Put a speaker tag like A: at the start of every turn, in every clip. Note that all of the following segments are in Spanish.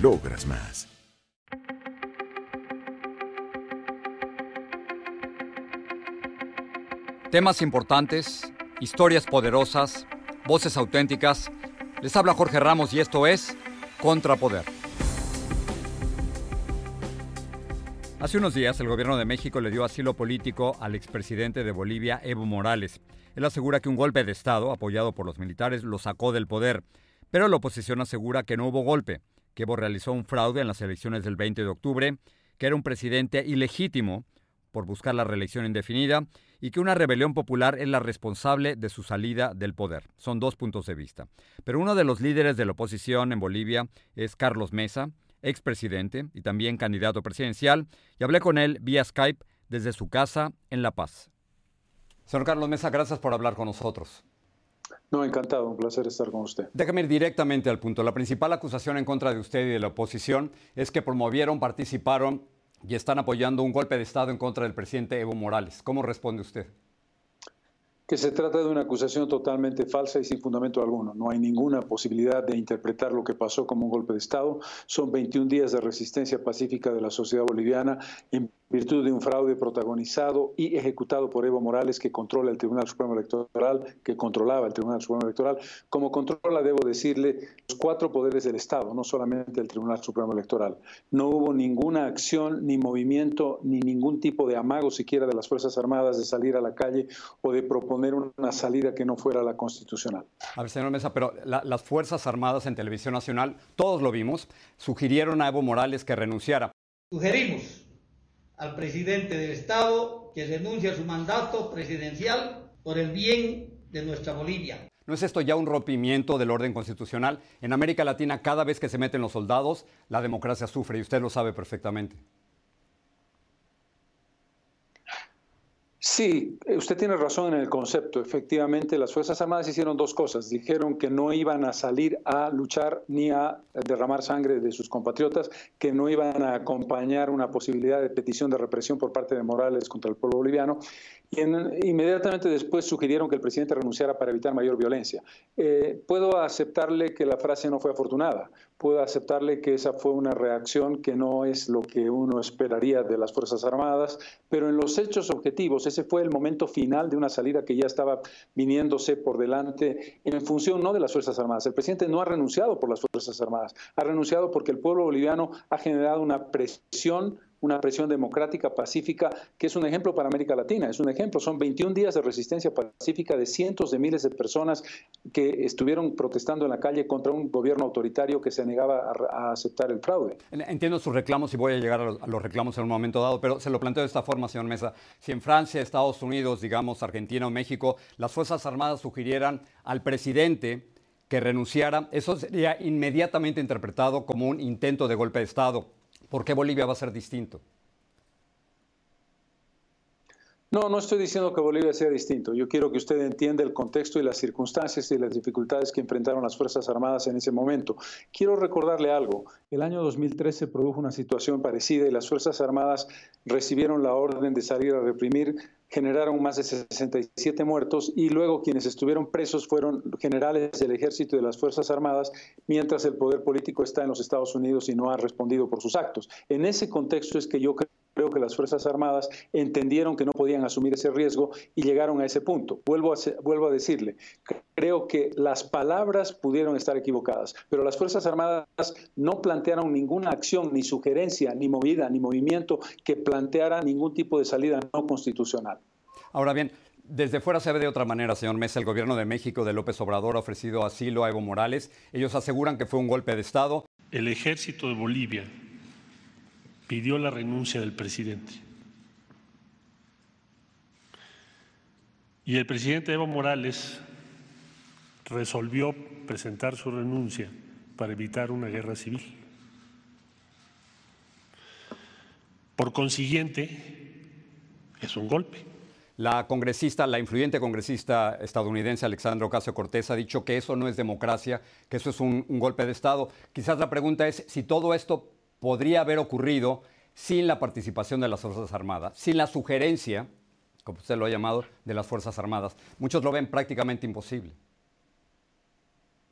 A: logras más.
B: Temas importantes, historias poderosas, voces auténticas. Les habla Jorge Ramos y esto es Contrapoder. Hace unos días el gobierno de México le dio asilo político al expresidente de Bolivia, Evo Morales. Él asegura que un golpe de Estado, apoyado por los militares, lo sacó del poder. Pero la oposición asegura que no hubo golpe, que Evo realizó un fraude en las elecciones del 20 de octubre, que era un presidente ilegítimo por buscar la reelección indefinida y que una rebelión popular es la responsable de su salida del poder. Son dos puntos de vista. Pero uno de los líderes de la oposición en Bolivia es Carlos Mesa, expresidente y también candidato presidencial, y hablé con él vía Skype desde su casa en La Paz. Señor Carlos Mesa, gracias por hablar con nosotros.
C: No, encantado, un placer estar con usted.
B: Déjame ir directamente al punto. La principal acusación en contra de usted y de la oposición es que promovieron, participaron y están apoyando un golpe de Estado en contra del presidente Evo Morales. ¿Cómo responde usted?
C: que se trata de una acusación totalmente falsa y sin fundamento alguno. No hay ninguna posibilidad de interpretar lo que pasó como un golpe de Estado. Son 21 días de resistencia pacífica de la sociedad boliviana en virtud de un fraude protagonizado y ejecutado por Evo Morales, que controla el Tribunal Supremo Electoral, que controlaba el Tribunal Supremo Electoral, como controla, debo decirle, los cuatro poderes del Estado, no solamente el Tribunal Supremo Electoral. No hubo ninguna acción, ni movimiento, ni ningún tipo de amago siquiera de las Fuerzas Armadas de salir a la calle o de proponer una salida que no fuera la constitucional.
B: A ver, señor Mesa, pero las Fuerzas Armadas en Televisión Nacional, todos lo vimos, sugirieron a Evo Morales que renunciara.
D: Sugerimos al presidente del Estado que renuncie a su mandato presidencial por el bien de nuestra Bolivia.
B: ¿No es esto ya un rompimiento del orden constitucional? En América Latina, cada vez que se meten los soldados, la democracia sufre y usted lo sabe perfectamente.
C: Sí, eh, usted tiene razón en el concepto. Efectivamente, las Fuerzas Armadas hicieron dos cosas. Dijeron que no iban a salir a luchar ni a derramar sangre de sus compatriotas, que no iban a acompañar una posibilidad de petición de represión por parte de Morales contra el pueblo boliviano. Y inmediatamente después sugirieron que el presidente renunciara para evitar mayor violencia. Eh, puedo aceptarle que la frase no fue afortunada, puedo aceptarle que esa fue una reacción que no es lo que uno esperaría de las Fuerzas Armadas, pero en los hechos objetivos, ese fue el momento final de una salida que ya estaba viniéndose por delante en función no de las Fuerzas Armadas. El presidente no ha renunciado por las Fuerzas Armadas, ha renunciado porque el pueblo boliviano ha generado una presión una presión democrática, pacífica, que es un ejemplo para América Latina. Es un ejemplo. Son 21 días de resistencia pacífica de cientos de miles de personas que estuvieron protestando en la calle contra un gobierno autoritario que se negaba a, aceptar el fraude.
B: Entiendo sus reclamos y voy a llegar a los, a los, reclamos en un momento dado, pero se lo planteo de esta forma, señor Mesa. Si en Francia, Estados Unidos, digamos Argentina o México, las Fuerzas Armadas sugirieran al presidente que renunciara, eso sería inmediatamente interpretado como un intento de golpe de Estado. ¿Por qué Bolivia va a ser distinto?
C: No, no estoy diciendo que Bolivia sea distinto. Yo quiero que usted entienda el contexto y las circunstancias y las dificultades que enfrentaron las Fuerzas Armadas en ese momento. Quiero recordarle algo. El año 2013 produjo una situación parecida y las Fuerzas Armadas recibieron la orden de salir a reprimir generaron más de 67 muertos y luego quienes estuvieron presos fueron generales del ejército y de las Fuerzas Armadas, mientras el poder político está en los Estados Unidos y no ha respondido por sus actos. En ese contexto es que yo creo que las Fuerzas Armadas entendieron que no podían asumir ese riesgo y llegaron a ese punto. Vuelvo a, vuelvo a decirle, creo que las palabras pudieron estar equivocadas, pero las Fuerzas Armadas no plantearon ninguna acción, ni sugerencia, ni movida, ni movimiento que planteara ningún tipo de salida no constitucional.
B: Ahora bien, desde fuera se ve de otra manera, señor Mesa. El gobierno de México de López Obrador ha ofrecido asilo a Evo Morales. Ellos aseguran que fue un golpe de Estado.
E: El ejército de Bolivia pidió la renuncia del presidente. Y el presidente Evo Morales resolvió presentar su renuncia para evitar una guerra civil. Por consiguiente, es un golpe.
B: La congresista, la influyente congresista estadounidense Alexandra Ocasio Cortés ha dicho que eso no es democracia, que eso es un, un, golpe de Estado. Quizás la pregunta es si todo esto podría haber ocurrido sin la participación de las Fuerzas Armadas, sin la sugerencia, como usted lo ha llamado, de las Fuerzas Armadas. Muchos lo ven prácticamente imposible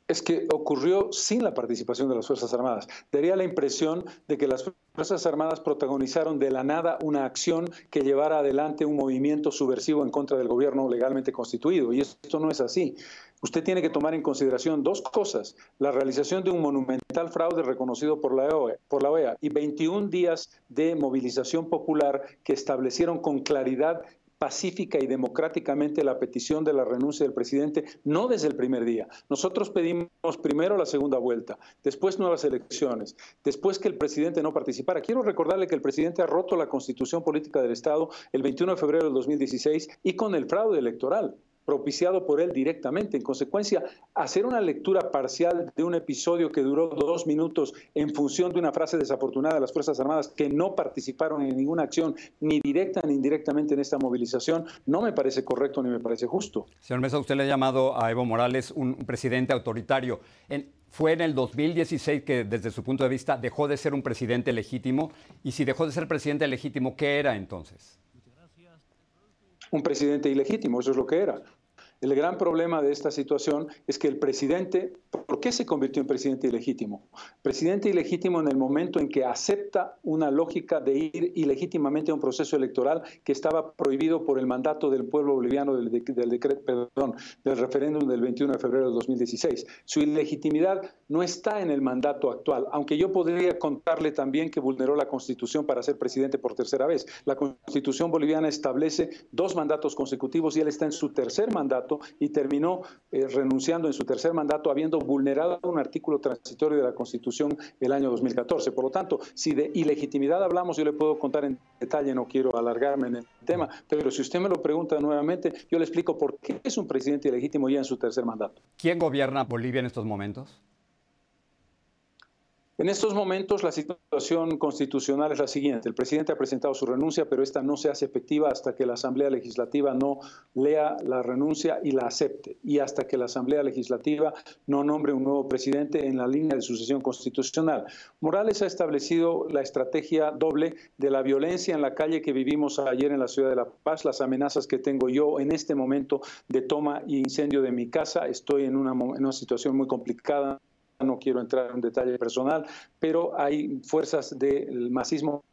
C: es que ocurrió sin la participación de las Fuerzas Armadas. Daría la impresión de que las Fuerzas Armadas protagonizaron de la nada una acción que llevara adelante un movimiento subversivo en contra del gobierno legalmente constituido. Y esto no es así. Usted tiene que tomar en consideración dos cosas. La realización de un monumental fraude reconocido por la, OEA, OEA y 21 días de movilización popular que establecieron con claridad pacífica y democráticamente la petición de la renuncia del presidente, no desde el primer día. Nosotros pedimos primero la segunda vuelta, después nuevas elecciones, después que el presidente no participara. Quiero recordarle que el presidente ha roto la constitución política del Estado el 21 de febrero del 2016 y con el fraude electoral propiciado por él directamente. En consecuencia, hacer una lectura parcial de un episodio que duró dos minutos en función de una frase desafortunada de las Fuerzas Armadas que no participaron en ninguna acción, ni directa ni indirectamente en esta movilización, no me parece correcto ni me parece justo.
B: Señor Mesa, usted le ha llamado a Evo Morales un presidente autoritario. fue en el 2016 que, desde su punto de vista, dejó de ser un presidente legítimo. Y si dejó de ser presidente legítimo, ¿qué era entonces?
C: Un presidente ilegítimo, eso es lo que era. El gran problema de esta situación es que el presidente, ¿por qué se convirtió en presidente ilegítimo? Presidente ilegítimo en el momento en que acepta una lógica de ir ilegítimamente a un proceso electoral que estaba prohibido por el mandato del pueblo boliviano del, del decreto, perdón, del referéndum del 21 de febrero de 2016. Su ilegitimidad no está en el mandato actual, aunque yo podría contarle también que vulneró la Constitución para ser presidente por tercera vez. La Constitución boliviana establece dos mandatos consecutivos y él está en su tercer mandato y terminó eh, renunciando en su tercer mandato habiendo vulnerado un artículo transitorio de la Constitución el año 2014. Por lo tanto, si de ilegitimidad hablamos, yo le puedo contar en detalle, no quiero alargarme en el tema, pero si usted me lo pregunta nuevamente, yo le explico por qué es un presidente ilegítimo ya en su tercer mandato.
B: ¿Quién gobierna Bolivia en estos momentos?
C: En estos momentos la situación constitucional es la siguiente. El presidente ha presentado su renuncia, pero esta no se hace efectiva hasta que la Asamblea Legislativa no lea la renuncia y la acepte, y hasta que la Asamblea Legislativa no nombre un nuevo presidente en la línea de sucesión constitucional. Morales ha establecido la estrategia doble de la violencia en la calle que vivimos ayer en la ciudad de La Paz, las amenazas que tengo yo en este momento de toma y incendio de mi casa. Estoy en una, en una situación muy complicada no quiero entrar en detalle personal, pero hay fuerzas del masismo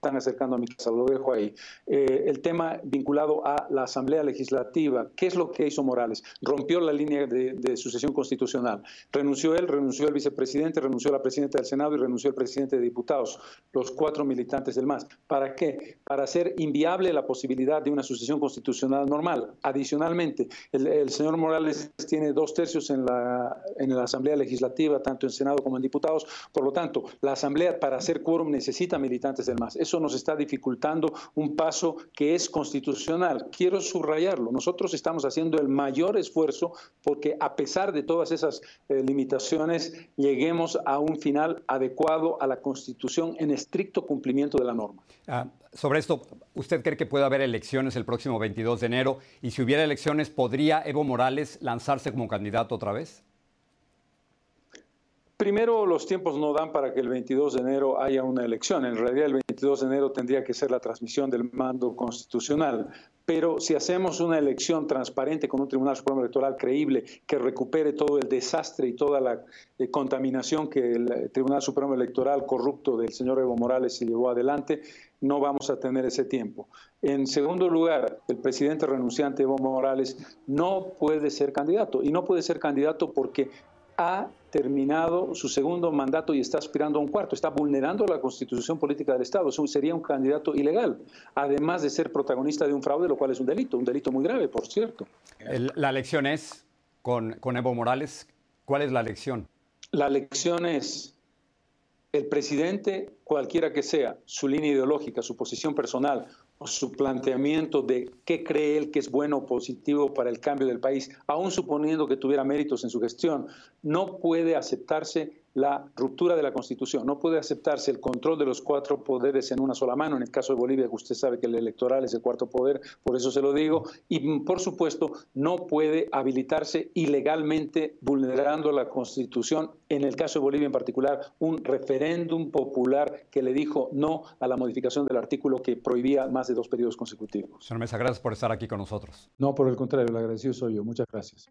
C: están acercando a mi casa, lo dejo ahí. Eh, el tema vinculado a la Asamblea Legislativa, ¿qué es lo que hizo Morales? Rompió la línea de, sucesión constitucional. Renunció él, renunció el vicepresidente, renunció la presidenta del Senado y renunció el presidente de diputados, los cuatro militantes del MAS. ¿Para qué? Para hacer inviable la posibilidad de una sucesión constitucional normal. Adicionalmente, el, señor Morales tiene dos tercios en la, en la Asamblea Legislativa, tanto en Senado como en diputados. Por lo tanto, la Asamblea para hacer quórum necesita militantes del MAS. Eso nos está dificultando un paso que es constitucional. Quiero subrayarlo. Nosotros estamos haciendo el mayor esfuerzo porque a pesar de todas esas eh, limitaciones, lleguemos a un final adecuado a la Constitución en estricto cumplimiento de la norma.
B: Ah, sobre esto, ¿usted cree que puede haber elecciones el próximo 22 de enero? Y si hubiera elecciones, ¿podría Evo Morales lanzarse como candidato otra vez?
C: Primero, los tiempos no dan para que el 22 de enero haya una elección. En realidad, el 22 de enero tendría que ser la transmisión del mando constitucional. Pero si hacemos una elección transparente con un Tribunal Supremo Electoral creíble que recupere todo el desastre y toda la eh, contaminación que el eh, Tribunal Supremo Electoral corrupto del señor Evo Morales se llevó adelante, no vamos a tener ese tiempo. En segundo lugar, el presidente renunciante Evo Morales no puede ser candidato. Y no puede ser candidato porque ha terminado su segundo mandato y está aspirando a un cuarto. Está vulnerando la constitución política del Estado. sería un candidato ilegal, además de ser protagonista de un fraude, lo cual es un delito, un delito muy grave, por cierto.
B: la lección es, con, con Evo Morales, ¿cuál es la lección?
C: La lección es, el presidente, cualquiera que sea, su línea ideológica, su posición personal su planteamiento de qué cree él que es bueno o positivo para el cambio del país, aún suponiendo que tuviera méritos en su gestión, no puede aceptarse la ruptura de la Constitución. No puede aceptarse el control de los cuatro poderes en una sola mano. En el caso de Bolivia, usted sabe que el electoral es el cuarto poder, por eso se lo digo. Y, por supuesto, no puede habilitarse ilegalmente vulnerando la Constitución. En el caso de Bolivia en particular, un referéndum popular que le dijo no a la modificación del artículo que prohibía más de dos periodos consecutivos.
B: Señor Mesa, gracias por estar aquí con nosotros.
C: No, por el contrario, el agradecido soy yo. Muchas gracias.